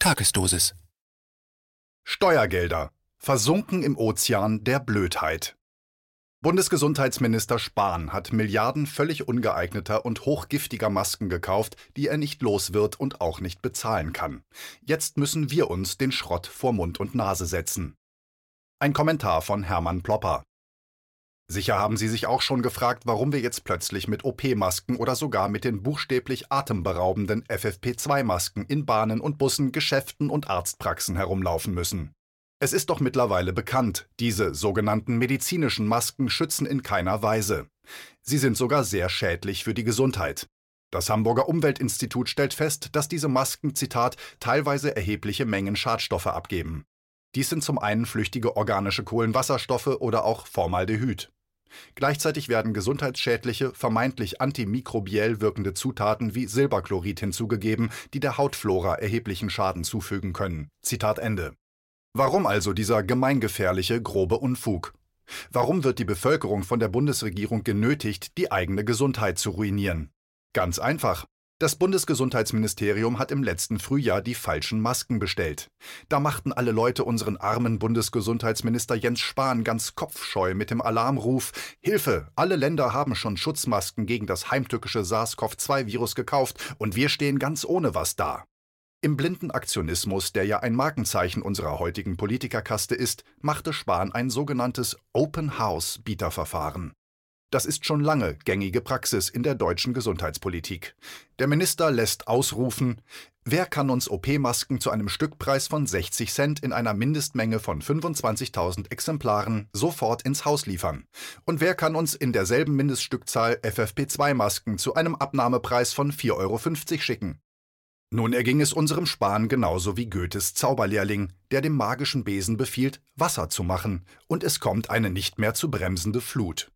Tagesdosis. Steuergelder versunken im Ozean der Blödheit. Bundesgesundheitsminister Spahn hat Milliarden völlig ungeeigneter und hochgiftiger Masken gekauft, die er nicht los wird und auch nicht bezahlen kann. Jetzt müssen wir uns den Schrott vor Mund und Nase setzen. Ein Kommentar von Hermann Plopper. Sicher haben Sie sich auch schon gefragt, warum wir jetzt plötzlich mit OP-Masken oder sogar mit den buchstäblich atemberaubenden FFP2-Masken in Bahnen und Bussen, Geschäften und Arztpraxen herumlaufen müssen. Es ist doch mittlerweile bekannt, diese sogenannten medizinischen Masken schützen in keiner Weise. Sie sind sogar sehr schädlich für die Gesundheit. Das Hamburger Umweltinstitut stellt fest, dass diese Masken, Zitat, teilweise erhebliche Mengen Schadstoffe abgeben. Dies sind zum einen flüchtige organische Kohlenwasserstoffe oder auch Formaldehyd. Gleichzeitig werden gesundheitsschädliche, vermeintlich antimikrobiell wirkende Zutaten wie Silberchlorid hinzugegeben, die der Hautflora erheblichen Schaden zufügen können. Zitat Ende. Warum also dieser gemeingefährliche, grobe Unfug? Warum wird die Bevölkerung von der Bundesregierung genötigt, die eigene Gesundheit zu ruinieren? Ganz einfach. Das Bundesgesundheitsministerium hat im letzten Frühjahr die falschen Masken bestellt. Da machten alle Leute unseren armen Bundesgesundheitsminister Jens Spahn ganz kopfscheu mit dem Alarmruf Hilfe, alle Länder haben schon Schutzmasken gegen das heimtückische SARS-CoV-2-Virus gekauft und wir stehen ganz ohne was da. Im blinden Aktionismus, der ja ein Markenzeichen unserer heutigen Politikerkaste ist, machte Spahn ein sogenanntes Open House Bieterverfahren. Das ist schon lange gängige Praxis in der deutschen Gesundheitspolitik. Der Minister lässt ausrufen, wer kann uns OP-Masken zu einem Stückpreis von 60 Cent in einer Mindestmenge von 25.000 Exemplaren sofort ins Haus liefern? Und wer kann uns in derselben Mindeststückzahl FFP2-Masken zu einem Abnahmepreis von 4,50 Euro schicken? Nun erging es unserem Spahn genauso wie Goethes Zauberlehrling, der dem magischen Besen befiehlt, Wasser zu machen, und es kommt eine nicht mehr zu bremsende Flut.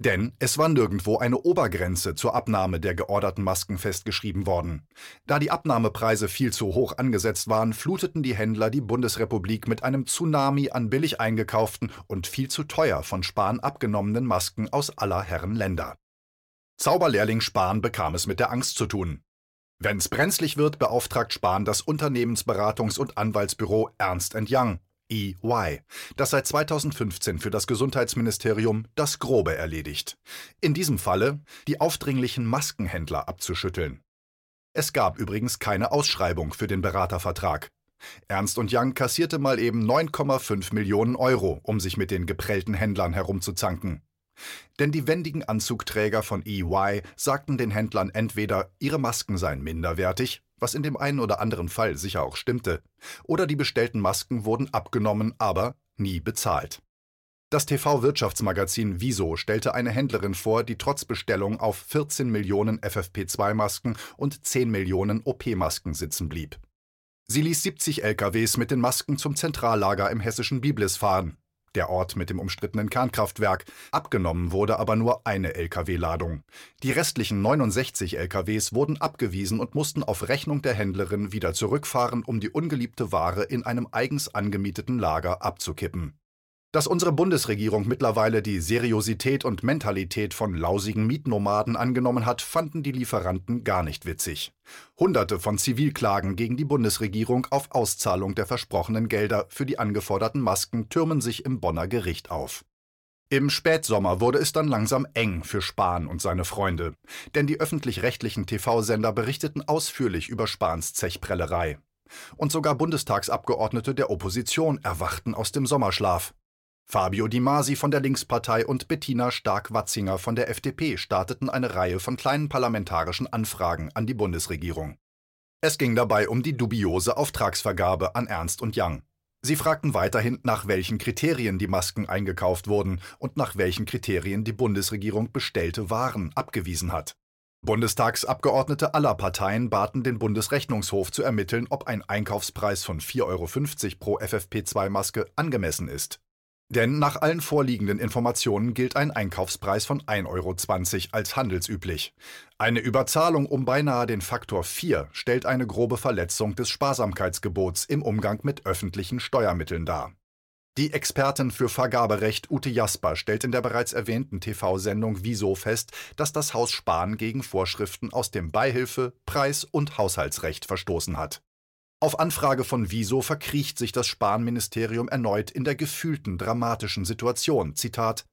Denn es war nirgendwo eine Obergrenze zur Abnahme der georderten Masken festgeschrieben worden. Da die Abnahmepreise viel zu hoch angesetzt waren, fluteten die Händler die Bundesrepublik mit einem Tsunami an billig eingekauften und viel zu teuer von Spahn abgenommenen Masken aus aller Herren Länder. Zauberlehrling Spahn bekam es mit der Angst zu tun. Wenn's brenzlig wird, beauftragt Spahn das Unternehmensberatungs- und Anwaltsbüro Ernst Young EY, das seit 2015 für das Gesundheitsministerium das Grobe erledigt. In diesem Falle die aufdringlichen Maskenhändler abzuschütteln. Es gab übrigens keine Ausschreibung für den Beratervertrag. Ernst und Young kassierte mal eben 9,5 Millionen Euro, um sich mit den geprellten Händlern herumzuzanken. Denn die wendigen Anzugträger von EY sagten den Händlern entweder, ihre Masken seien minderwertig was in dem einen oder anderen Fall sicher auch stimmte, oder die bestellten Masken wurden abgenommen, aber nie bezahlt. Das TV-Wirtschaftsmagazin Wieso stellte eine Händlerin vor, die trotz Bestellung auf 14 Millionen FFP2-Masken und 10 Millionen OP-Masken sitzen blieb. Sie ließ 70 LKWs mit den Masken zum Zentrallager im hessischen Biblis fahren der Ort mit dem umstrittenen Kernkraftwerk. Abgenommen wurde aber nur eine Lkw-Ladung. Die restlichen 69 Lkws wurden abgewiesen und mussten auf Rechnung der Händlerin wieder zurückfahren, um die ungeliebte Ware in einem eigens angemieteten Lager abzukippen. Dass unsere Bundesregierung mittlerweile die Seriosität und Mentalität von lausigen Mietnomaden angenommen hat, fanden die Lieferanten gar nicht witzig. Hunderte von Zivilklagen gegen die Bundesregierung auf Auszahlung der versprochenen Gelder für die angeforderten Masken türmen sich im Bonner Gericht auf. Im Spätsommer wurde es dann langsam eng für Spahn und seine Freunde, denn die öffentlich-rechtlichen TV-Sender berichteten ausführlich über Spahns Zechprellerei. Und sogar Bundestagsabgeordnete der Opposition erwachten aus dem Sommerschlaf. Fabio Di Masi von der Linkspartei und Bettina Stark-Watzinger von der FDP starteten eine Reihe von kleinen parlamentarischen Anfragen an die Bundesregierung. Es ging dabei um die dubiose Auftragsvergabe an Ernst und Young. Sie fragten weiterhin, nach welchen Kriterien die Masken eingekauft wurden und nach welchen Kriterien die Bundesregierung bestellte Waren abgewiesen hat. Bundestagsabgeordnete aller Parteien baten den Bundesrechnungshof zu ermitteln, ob ein Einkaufspreis von 4,50 Euro pro FFP2-Maske angemessen ist. Denn nach allen vorliegenden Informationen gilt ein Einkaufspreis von 1,20 Euro als handelsüblich. Eine Überzahlung um beinahe den Faktor 4 stellt eine grobe Verletzung des Sparsamkeitsgebots im Umgang mit öffentlichen Steuermitteln dar. Die Expertin für Vergaberecht Ute Jasper stellt in der bereits erwähnten TV-Sendung Wieso fest, dass das Haus Spahn gegen Vorschriften aus dem Beihilfe-, Preis- und Haushaltsrecht verstoßen hat. Auf Anfrage von Wieso verkriecht sich das Spahn-Ministerium erneut in der gefühlten dramatischen Situation. Zitat: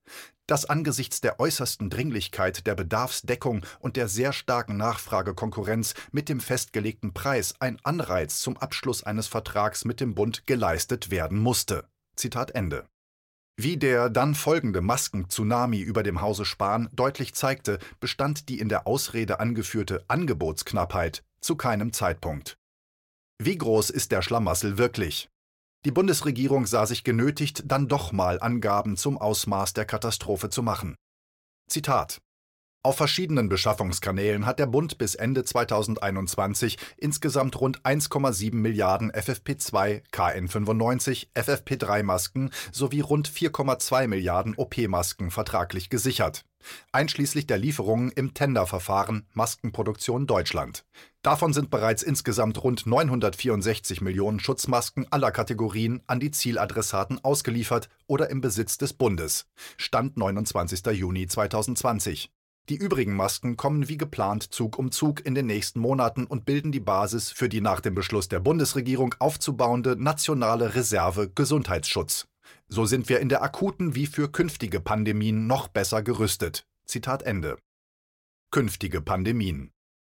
dass angesichts der äußersten Dringlichkeit der Bedarfsdeckung und der sehr starken Nachfragekonkurrenz mit dem festgelegten Preis ein Anreiz zum Abschluss eines Vertrags mit dem Bund geleistet werden musste. Zitat Ende. Wie der dann folgende Masken-Tsunami über dem Hause Spahn deutlich zeigte, bestand die in der Ausrede angeführte Angebotsknappheit zu keinem Zeitpunkt. Wie groß ist der Schlamassel wirklich? Die Bundesregierung sah sich genötigt, dann doch mal Angaben zum Ausmaß der Katastrophe zu machen. Zitat auf verschiedenen Beschaffungskanälen hat der Bund bis Ende 2021 insgesamt rund 1,7 Milliarden FFP2, KN95, FFP3-Masken sowie rund 4,2 Milliarden OP-Masken vertraglich gesichert einschließlich der Lieferungen im Tenderverfahren Maskenproduktion Deutschland. Davon sind bereits insgesamt rund 964 Millionen Schutzmasken aller Kategorien an die Zieladressaten ausgeliefert oder im Besitz des Bundes. Stand 29. Juni 2020. Die übrigen Masken kommen wie geplant Zug um Zug in den nächsten Monaten und bilden die Basis für die nach dem Beschluss der Bundesregierung aufzubauende nationale Reserve Gesundheitsschutz. So sind wir in der akuten wie für künftige Pandemien noch besser gerüstet. Zitat Ende. Künftige Pandemien.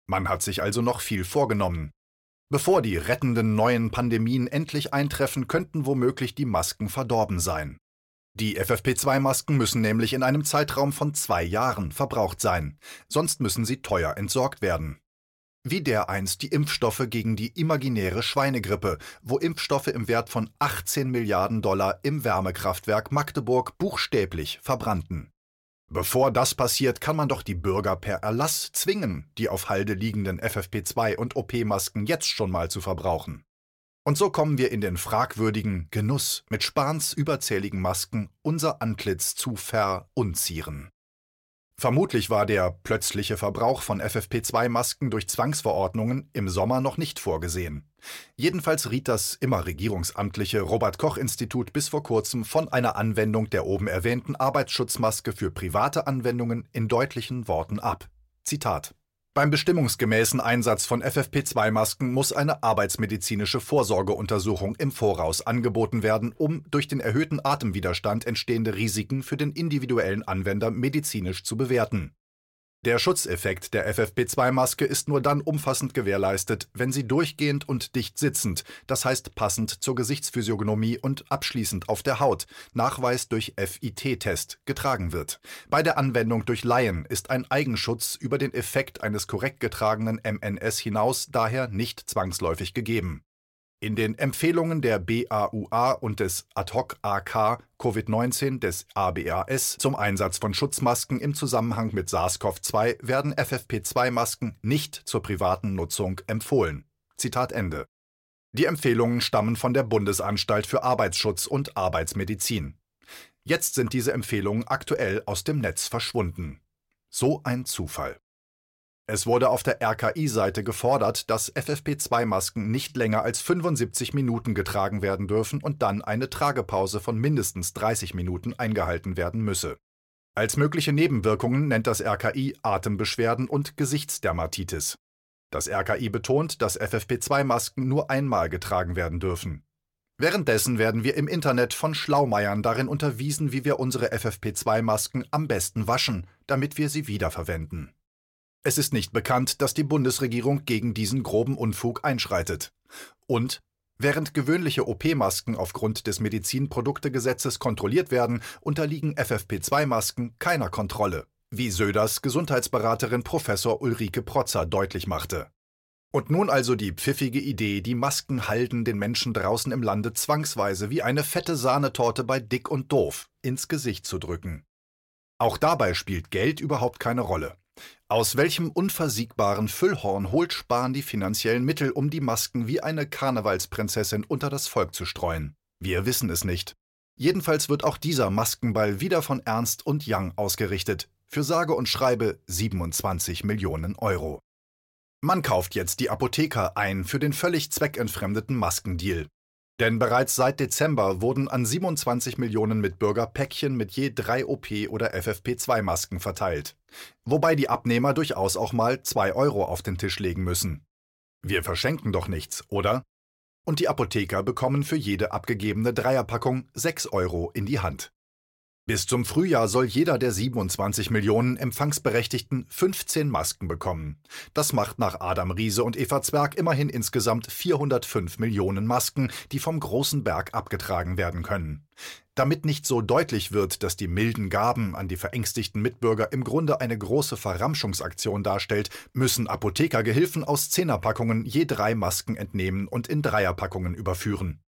Man hat sich also noch viel vorgenommen. Bevor die rettenden neuen Pandemien endlich eintreffen, könnten womöglich die Masken verdorben sein. Die FFP2-Masken müssen nämlich in einem Zeitraum von zwei Jahren verbraucht sein, sonst müssen sie teuer entsorgt werden wie dereinst die Impfstoffe gegen die imaginäre Schweinegrippe, wo Impfstoffe im Wert von 18 Milliarden Dollar im Wärmekraftwerk Magdeburg buchstäblich verbrannten. Bevor das passiert, kann man doch die Bürger per Erlass zwingen, die auf Halde liegenden FFP2 und OP-Masken jetzt schon mal zu verbrauchen. Und so kommen wir in den fragwürdigen Genuss, mit Spahns überzähligen Masken unser Antlitz zu verunzieren. Vermutlich war der plötzliche Verbrauch von FFP2-Masken durch Zwangsverordnungen im Sommer noch nicht vorgesehen. Jedenfalls riet das immer regierungsamtliche Robert Koch Institut bis vor kurzem von einer Anwendung der oben erwähnten Arbeitsschutzmaske für private Anwendungen in deutlichen Worten ab. Zitat beim bestimmungsgemäßen Einsatz von FFP2-Masken muss eine arbeitsmedizinische Vorsorgeuntersuchung im Voraus angeboten werden, um durch den erhöhten Atemwiderstand entstehende Risiken für den individuellen Anwender medizinisch zu bewerten der Schutzeffekt der FFP2-Maske ist nur dann umfassend gewährleistet, wenn sie durchgehend und dicht sitzend, das heißt passend zur Gesichtsphysiognomie und abschließend auf der Haut, Nachweis durch FIT-Test, getragen wird. Bei der Anwendung durch Laien ist ein Eigenschutz über den Effekt eines korrekt getragenen MNS hinaus daher nicht zwangsläufig gegeben in den Empfehlungen der BAUA und des Ad-Hoc-AK Covid-19 des ABAS zum Einsatz von Schutzmasken im Zusammenhang mit SARS-CoV-2 werden FFP2-Masken nicht zur privaten Nutzung empfohlen. Zitat Ende. Die Empfehlungen stammen von der Bundesanstalt für Arbeitsschutz und Arbeitsmedizin. Jetzt sind diese Empfehlungen aktuell aus dem Netz verschwunden. So ein Zufall. Es wurde auf der RKI-Seite gefordert, dass FFP2-Masken nicht länger als 75 Minuten getragen werden dürfen und dann eine Tragepause von mindestens 30 Minuten eingehalten werden müsse. Als mögliche Nebenwirkungen nennt das RKI Atembeschwerden und Gesichtsdermatitis. Das RKI betont, dass FFP2-Masken nur einmal getragen werden dürfen. Währenddessen werden wir im Internet von Schlaumeiern darin unterwiesen, wie wir unsere FFP2-Masken am besten waschen, damit wir sie wiederverwenden. Es ist nicht bekannt, dass die Bundesregierung gegen diesen groben Unfug einschreitet. Und Während gewöhnliche OP-Masken aufgrund des Medizinproduktegesetzes kontrolliert werden, unterliegen FFP2-Masken keiner Kontrolle, wie Söders Gesundheitsberaterin Professor Ulrike Protzer deutlich machte. Und nun also die pfiffige Idee, die Maskenhalden den Menschen draußen im Lande zwangsweise wie eine fette Sahnetorte bei Dick und Doof ins Gesicht zu drücken. Auch dabei spielt Geld überhaupt keine Rolle. Aus welchem unversiegbaren Füllhorn holt Spahn die finanziellen Mittel, um die Masken wie eine Karnevalsprinzessin unter das Volk zu streuen? Wir wissen es nicht. Jedenfalls wird auch dieser Maskenball wieder von Ernst und Young ausgerichtet, für sage und schreibe 27 Millionen Euro. Man kauft jetzt die Apotheker ein für den völlig zweckentfremdeten Maskendeal. Denn bereits seit Dezember wurden an 27 Millionen Mitbürger Päckchen mit je drei OP- oder FFP2-Masken verteilt. Wobei die Abnehmer durchaus auch mal zwei Euro auf den Tisch legen müssen. Wir verschenken doch nichts, oder? Und die Apotheker bekommen für jede abgegebene Dreierpackung 6 Euro in die Hand. Bis zum Frühjahr soll jeder der 27 Millionen Empfangsberechtigten 15 Masken bekommen. Das macht nach Adam Riese und Eva Zwerg immerhin insgesamt 405 Millionen Masken, die vom großen Berg abgetragen werden können. Damit nicht so deutlich wird, dass die milden Gaben an die verängstigten Mitbürger im Grunde eine große Verramschungsaktion darstellt, müssen Apothekergehilfen aus Zehnerpackungen je drei Masken entnehmen und in Dreierpackungen überführen.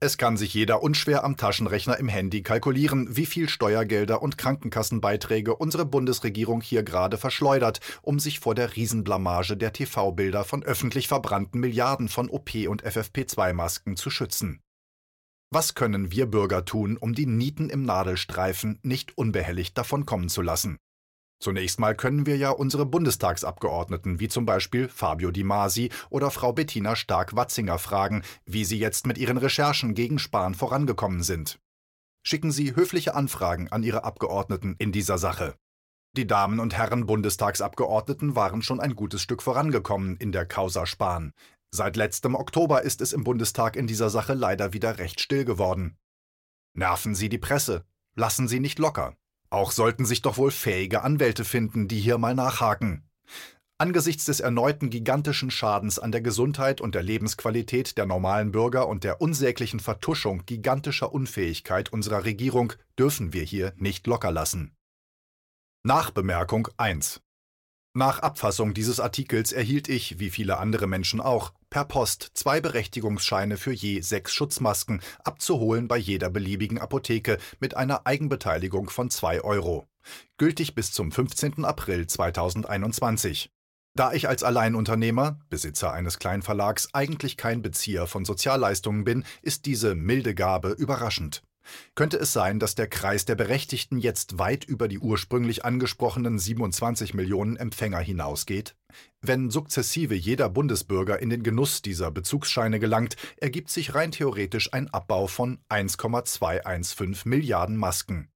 Es kann sich jeder unschwer am Taschenrechner im Handy kalkulieren, wie viel Steuergelder und Krankenkassenbeiträge unsere Bundesregierung hier gerade verschleudert, um sich vor der Riesenblamage der TV-Bilder von öffentlich verbrannten Milliarden von OP- und FFP2-Masken zu schützen. Was können wir Bürger tun, um die Nieten im Nadelstreifen nicht unbehelligt davonkommen zu lassen? Zunächst mal können wir ja unsere Bundestagsabgeordneten, wie zum Beispiel Fabio Di Masi oder Frau Bettina Stark-Watzinger, fragen, wie sie jetzt mit ihren Recherchen gegen Spahn vorangekommen sind. Schicken Sie höfliche Anfragen an Ihre Abgeordneten in dieser Sache. Die Damen und Herren Bundestagsabgeordneten waren schon ein gutes Stück vorangekommen in der Causa Spahn. Seit letztem Oktober ist es im Bundestag in dieser Sache leider wieder recht still geworden. Nerven Sie die Presse. Lassen Sie nicht locker. Auch sollten sich doch wohl fähige Anwälte finden, die hier mal nachhaken. Angesichts des erneuten gigantischen Schadens an der Gesundheit und der Lebensqualität der normalen Bürger und der unsäglichen Vertuschung gigantischer Unfähigkeit unserer Regierung dürfen wir hier nicht locker lassen. Nachbemerkung 1 nach Abfassung dieses Artikels erhielt ich, wie viele andere Menschen auch, per Post zwei Berechtigungsscheine für je sechs Schutzmasken, abzuholen bei jeder beliebigen Apotheke mit einer Eigenbeteiligung von 2 Euro. Gültig bis zum 15. April 2021. Da ich als Alleinunternehmer, Besitzer eines Kleinverlags, eigentlich kein Bezieher von Sozialleistungen bin, ist diese milde Gabe überraschend. Könnte es sein, dass der Kreis der Berechtigten jetzt weit über die ursprünglich angesprochenen 27 Millionen Empfänger hinausgeht? Wenn sukzessive jeder Bundesbürger in den Genuss dieser Bezugsscheine gelangt, ergibt sich rein theoretisch ein Abbau von 1,215 Milliarden Masken.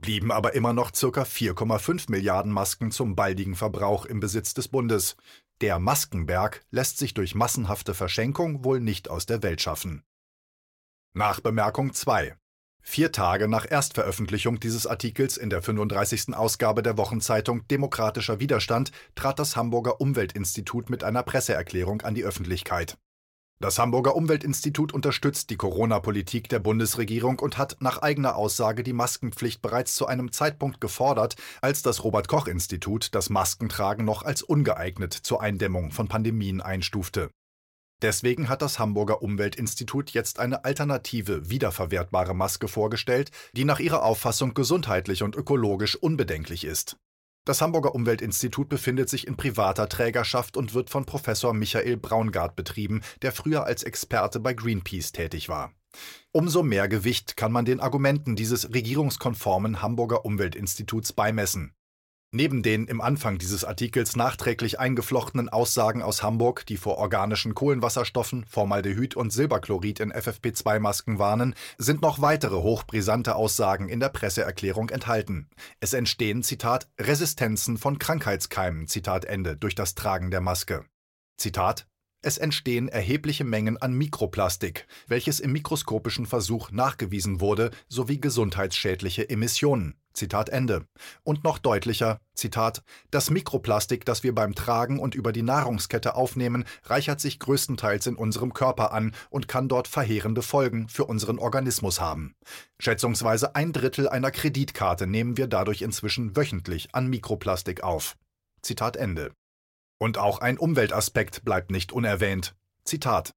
Blieben aber immer noch ca. 4,5 Milliarden Masken zum baldigen Verbrauch im Besitz des Bundes. Der Maskenberg lässt sich durch massenhafte Verschenkung wohl nicht aus der Welt schaffen. Nachbemerkung 2 Vier Tage nach Erstveröffentlichung dieses Artikels in der 35. Ausgabe der Wochenzeitung Demokratischer Widerstand trat das Hamburger Umweltinstitut mit einer Presseerklärung an die Öffentlichkeit. Das Hamburger Umweltinstitut unterstützt die Corona-Politik der Bundesregierung und hat nach eigener Aussage die Maskenpflicht bereits zu einem Zeitpunkt gefordert, als das Robert Koch Institut das Maskentragen noch als ungeeignet zur Eindämmung von Pandemien einstufte. Deswegen hat das Hamburger Umweltinstitut jetzt eine alternative, wiederverwertbare Maske vorgestellt, die nach ihrer Auffassung gesundheitlich und ökologisch unbedenklich ist. Das Hamburger Umweltinstitut befindet sich in privater Trägerschaft und wird von Professor Michael Braungart betrieben, der früher als Experte bei Greenpeace tätig war. Umso mehr Gewicht kann man den Argumenten dieses regierungskonformen Hamburger Umweltinstituts beimessen. Neben den im Anfang dieses Artikels nachträglich eingeflochtenen Aussagen aus Hamburg, die vor organischen Kohlenwasserstoffen, Formaldehyd und Silberchlorid in FFP2-Masken warnen, sind noch weitere hochbrisante Aussagen in der Presseerklärung enthalten. Es entstehen, Zitat, Resistenzen von Krankheitskeimen, Zitat Ende, durch das Tragen der Maske. Zitat es entstehen erhebliche Mengen an Mikroplastik, welches im mikroskopischen Versuch nachgewiesen wurde, sowie gesundheitsschädliche Emissionen. Zitat Ende. Und noch deutlicher, Zitat, das Mikroplastik, das wir beim Tragen und über die Nahrungskette aufnehmen, reichert sich größtenteils in unserem Körper an und kann dort verheerende Folgen für unseren Organismus haben. Schätzungsweise ein Drittel einer Kreditkarte nehmen wir dadurch inzwischen wöchentlich an Mikroplastik auf. Zitat Ende. Und auch ein Umweltaspekt bleibt nicht unerwähnt. Zitat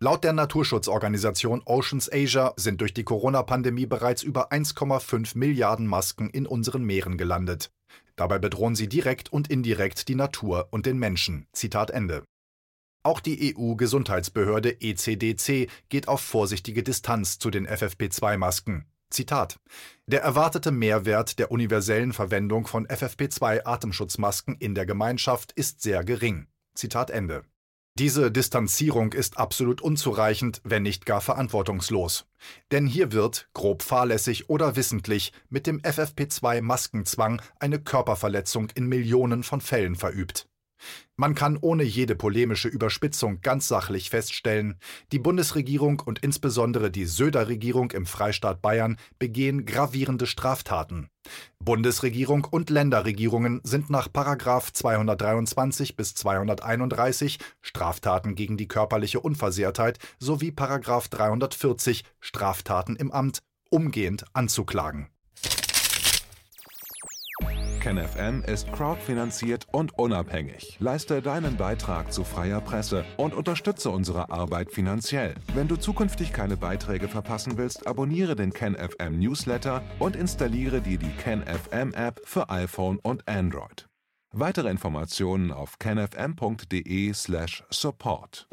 Laut der Naturschutzorganisation Oceans Asia sind durch die Corona-Pandemie bereits über 1,5 Milliarden Masken in unseren Meeren gelandet. Dabei bedrohen sie direkt und indirekt die Natur und den Menschen. Zitat Ende. Auch die EU-Gesundheitsbehörde ECDC geht auf vorsichtige Distanz zu den FFP2-Masken. Zitat: Der erwartete Mehrwert der universellen Verwendung von FFP2-Atemschutzmasken in der Gemeinschaft ist sehr gering. Zitat Ende. Diese Distanzierung ist absolut unzureichend, wenn nicht gar verantwortungslos. Denn hier wird, grob fahrlässig oder wissentlich, mit dem FFP2-Maskenzwang eine Körperverletzung in Millionen von Fällen verübt. Man kann ohne jede polemische Überspitzung ganz sachlich feststellen, die Bundesregierung und insbesondere die Söder-Regierung im Freistaat Bayern begehen gravierende Straftaten. Bundesregierung und Länderregierungen sind nach 223 bis 231 Straftaten gegen die körperliche Unversehrtheit sowie 340 Straftaten im Amt umgehend anzuklagen. KenFM ist crowdfinanziert und unabhängig. Leiste deinen Beitrag zu freier Presse und unterstütze unsere Arbeit finanziell. Wenn du zukünftig keine Beiträge verpassen willst, abonniere den KenFM Newsletter und installiere dir die KenFM App für iPhone und Android. Weitere Informationen auf kenfm.de/support.